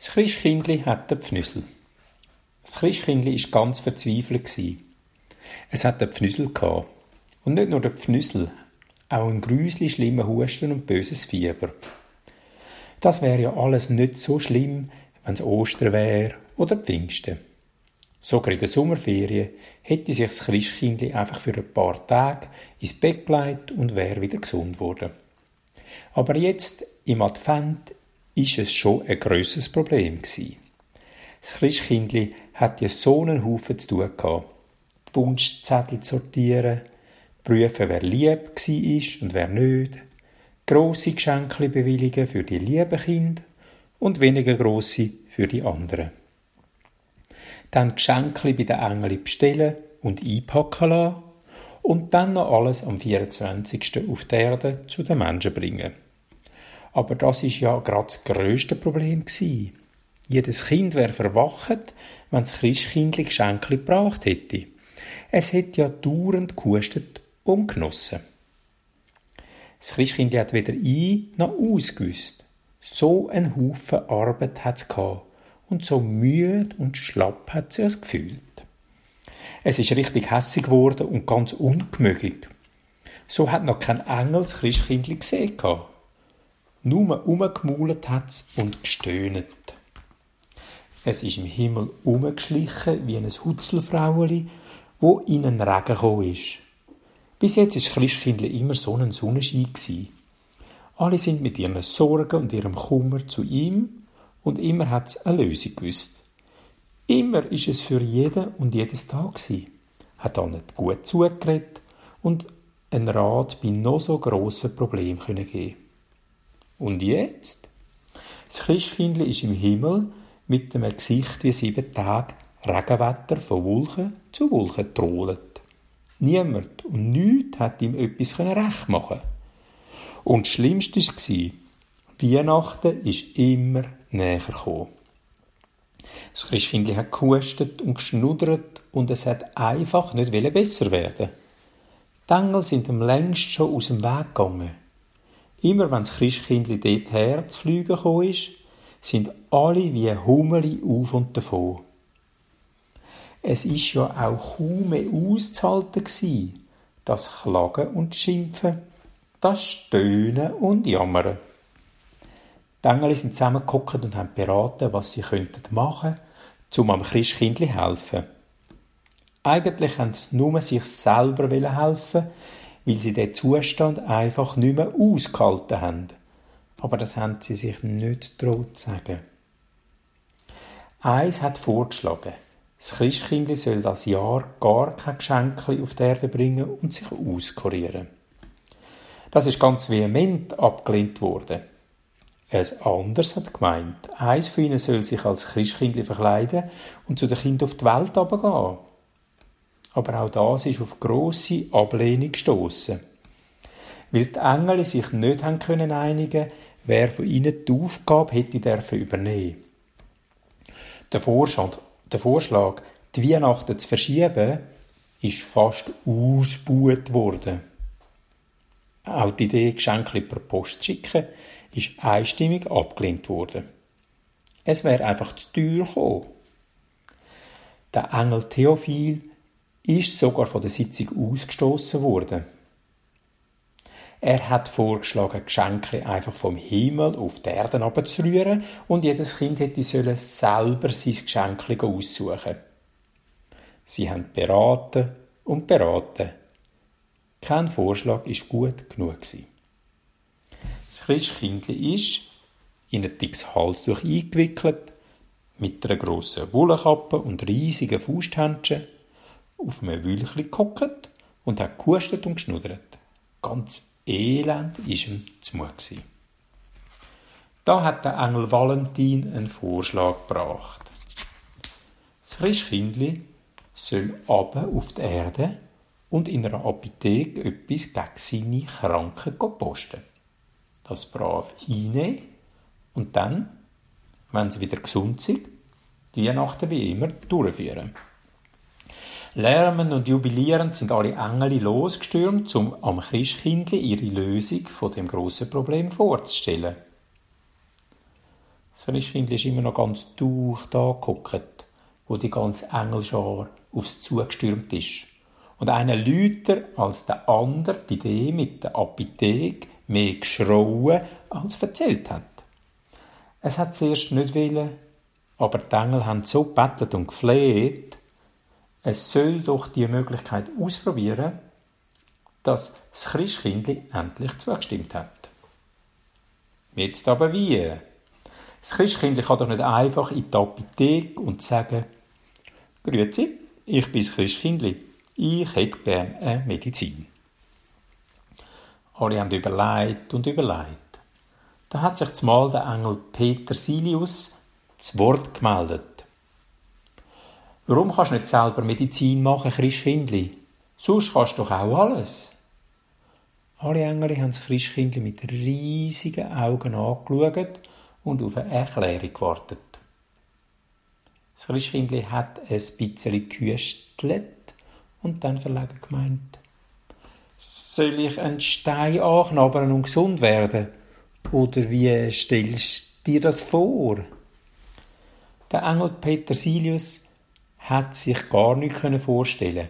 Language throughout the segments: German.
Das Christkindli hatte Pfnüsel. Das Christkindli war ganz verzweifelt. Es hatte Pfnüsel gehabt. Und nicht nur der Pfnüsel, auch ein grüsli schlimmer Husten und böses Fieber. Das wäre ja alles nicht so schlimm, wenn es Ostern wäre oder Pfingsten. Sogar in der Sommerferien hätte sich das Christkindli einfach für ein paar Tage ins Bett gelegt und wäre wieder gesund geworden. Aber jetzt, im Advent, ist es schon ein grosses Problem gewesen. Das Christkindli hat ja so einen Haufen zu tun gehabt. Die Wunschzettel sortieren, prüfen, wer lieb war und wer nicht, grosse Geschenke bewilligen für die lieben Kinder und weniger grosse für die anderen. Dann Geschenke bei den Engeln bestellen und einpacken lassen und dann noch alles am 24. auf der Erde zu den Menschen bringen. Aber das ist ja gerade das grösste Problem gewesen. Jedes Kind wäre verwacht, wenn das Christkindli Geschenke gebracht hätte. Es hätte ja dauernd gekostet und genossen. Das Christkindli hat weder ein noch ausgewusst. So ein Haufen Arbeit hat es und so müde und schlapp hat sie es gefühlt. Es ist richtig hässig geworden und ganz ungemöglich. So hat noch kein Engel das Christkindli gesehen gehabt. Nur umgemaulet hat's und gestöhnt. Es ist im Himmel umgeschlichen wie ein Hutzelfraueli, wo in einen Regen gekommen ist. Bis jetzt ist Christkindle immer so ein Sonnenschein. Alle sind mit ihren Sorgen und ihrem Kummer zu ihm und immer hat's eine Lösung gewusst. Immer ist es für jeden und jedes Tag gewesen. Hat auch nicht gut zugeredet und einen Rat bei noch so grossen Problemen geben und jetzt? Das Christkindli ist im Himmel mit einem Gesicht wie sieben Tage Regenwetter von Wolken zu Wolken trollet. Niemand und nichts hat ihm etwas recht machen Und das Schlimmste war, Weihnachten ist immer näher gekommen. Das Christkindli hat gehustet und geschnuddert und es hat einfach nicht besser werden. Die Engel sind am längst schon aus dem Weg gegangen. Immer wenn das Christkindli dort her zu fliegen gekommen ist, sind alle wie Hummeli auf und davon. Es ist ja auch kaum mehr auszuhalten gewesen, das Klagen und Schimpfen, das Stöhnen und Jammern. Die Engel sind zusammengeguckt und haben beraten, was sie machen könnten, um am Christkindli helfen. Eigentlich haben sie nur sich selber helfen weil sie den Zustand einfach nicht mehr ausgehalten haben. Aber das haben sie sich nicht getraut zu sagen. Eins hat vorgeschlagen, das Christkindli soll das Jahr gar kein Geschenk auf die Erde bringen und sich auskurieren. Das ist ganz vehement abgelehnt worden. Ein anderes hat gemeint, eins von ihnen soll sich als Christkindli verkleiden und zu den Kindern auf die Welt gehen aber auch das ist auf grosse Ablehnung gestoßen, weil die Engel sich nicht haben können einigen, wer von ihnen die Aufgabe hätte dürfen übernehmen. Der Vorschlag, der Vorschlag, die Weihnachten zu verschieben, ist fast ausgebuht worden. Auch die Idee, Geschenke per Post zu schicken, ist einstimmig abgelehnt worden. Es wäre einfach zu teuer gekommen. Der Engel Theophil ist sogar von der Sitzung ausgestoßen worden. Er hat vorgeschlagen, Geschenke einfach vom Himmel auf die Erde abzurühren und jedes Kind hätte sollen selber sein Geschenk aussuchen. Sie haben beraten und beraten. Kein Vorschlag ist gut genug gewesen. Das Christkindli ist in ein dickes Halstuch eingewickelt, mit einer grossen Wollkappe und riesigen Fausthändchen auf einem Wülchli gehockt und hat gehustet und geschnuddert. Ganz elend war ihm zumut. Da hat der Engel Valentin einen Vorschlag gebracht. Das Christkindli soll aber auf die Erde und in einer Apotheke etwas gegen seine Kranken posten. Das brav hinnehmen und dann, wenn sie wieder gesund sind, die Weihnachten wie immer durchführen. Lärmend und jubilierend sind alle Engel losgestürmt, um am Christkindli ihre Lösung von dem grossen Problem vorzustellen. Das Christkindli ist immer noch ganz durch da geguckt, wo die ganze Engelschar aufs zugestürmt ist. Und einer lüter als der andere die Idee mit der Apotheke mehr geschrauen als erzählt hat. Es hat zuerst nicht willen, aber die Engel haben so bettelt und gefleht, es soll doch die Möglichkeit ausprobieren, dass das Christkindli endlich zugestimmt hat. Jetzt aber wie? Das Christkindli kann doch nicht einfach in die Apotheke und sagen, Grüezi, ich bin das Christkindli, ich hätte gerne eine Medizin. Alle haben überlegt und überlegt. Da hat sich zumal der Engel Peter Silius zu Wort gemeldet. Warum kannst du nicht selber Medizin machen, Christkindli? Sonst kannst du doch auch alles. Alle Engel haben das Christkindli mit riesigen Augen angeschaut und auf eine Erklärung gewartet. Das Christkindli hat ein bisschen gehüstelt und dann verlegen gemeint, soll ich einen Stein anknabbern und gesund werden? Oder wie stellst du dir das vor? Der Engel Petersilius hat sich gar nicht vorstellen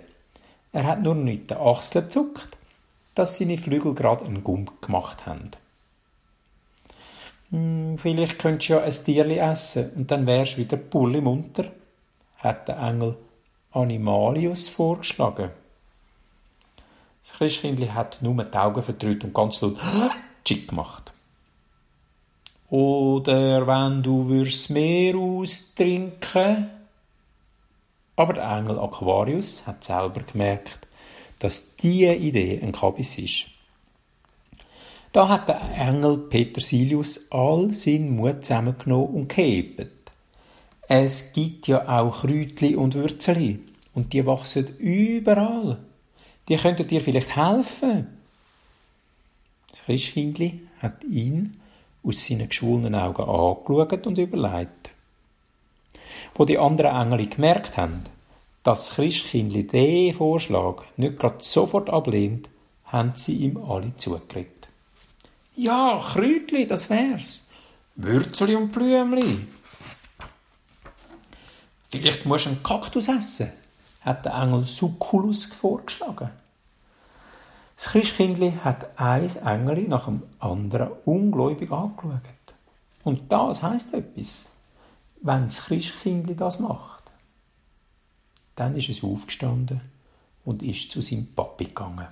Er hat nur mit den Achseln gezuckt, dass seine Flügel gerade einen Gump gemacht haben. Hm, vielleicht könntest du ja ein Tierli essen und dann wärst du wieder pulli munter, hat der Engel Animalius vorgeschlagen. Das Christkindli hat nur die Augen verdrückt und ganz laut Tschick gemacht. Oder wenn du würdest Meer austrinken. Aber der Engel Aquarius hat selber gemerkt, dass diese Idee ein Kabis ist. Da hat der Engel Petersilius all seinen Mut zusammengenommen und gehebt. Es gibt ja auch Kräutli und Würzeli und die wachsen überall. Die könnten dir vielleicht helfen. Das Christkindli hat ihn aus seinen geschwollenen Augen angeschaut und überlegt. Wo die anderen Engel gemerkt haben, dass das Christkindli diesen Vorschlag nicht gerade sofort ablehnt, haben sie ihm alle zugeredet. Ja, Kräutli, das wär's. Würzeli und Blümli. Vielleicht musst du einen Kaktus essen, hat der Engel Sukkulus vorgeschlagen. Das Christkindli hat ein Engel nach dem anderen ungläubig angeschaut. Und das heisst etwas. Wenn das Christkindli das macht, dann ist es aufgestanden und ist zu seinem Papi gegangen.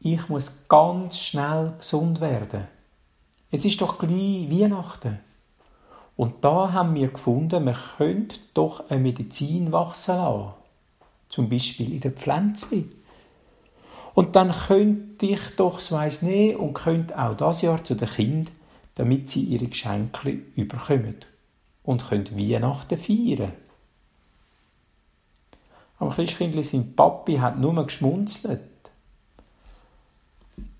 Ich muss ganz schnell gesund werden. Es ist doch gleich Weihnachten. Und da haben wir gefunden, man könnte doch eine Medizin wachsen lassen. Zum Beispiel in den Pflänzchen. Und dann könnte ich doch so eins nehmen und könnte auch das Jahr zu den Kindern, damit sie ihre Geschenke überkommen und können Weihnachten feiern. Am Christkindli sein Papi hat nur geschmunzelt.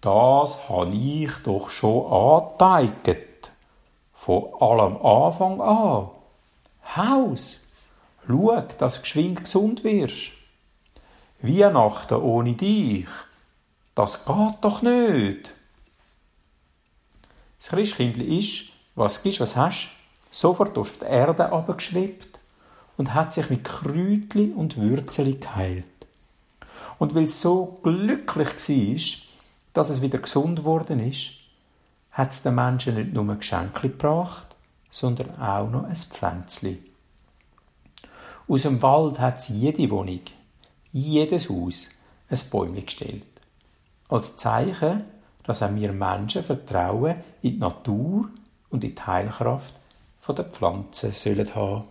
Das habe ich doch schon angezeigt. Von allem Anfang an. Haus, schau, dass du geschwind gesund wirst. Weihnachten ohne dich, das geht doch nicht. Das Christkindli ist, was gibst, was hast, sofort auf die Erde abgeschwebt und hat sich mit Kräutli und Würzeli geheilt. Und weil es so glücklich war, dass es wieder gesund geworden ist, hat es den Menschen nicht nur Geschenke gebracht, sondern auch noch ein Pflänzli. Aus dem Wald hat sie jede Wohnung jedes Haus ein Bäumchen gestellt. Als Zeichen, dass auch wir Menschen Vertrauen in die Natur und in die Heilkraft der Pflanzen sollen haben.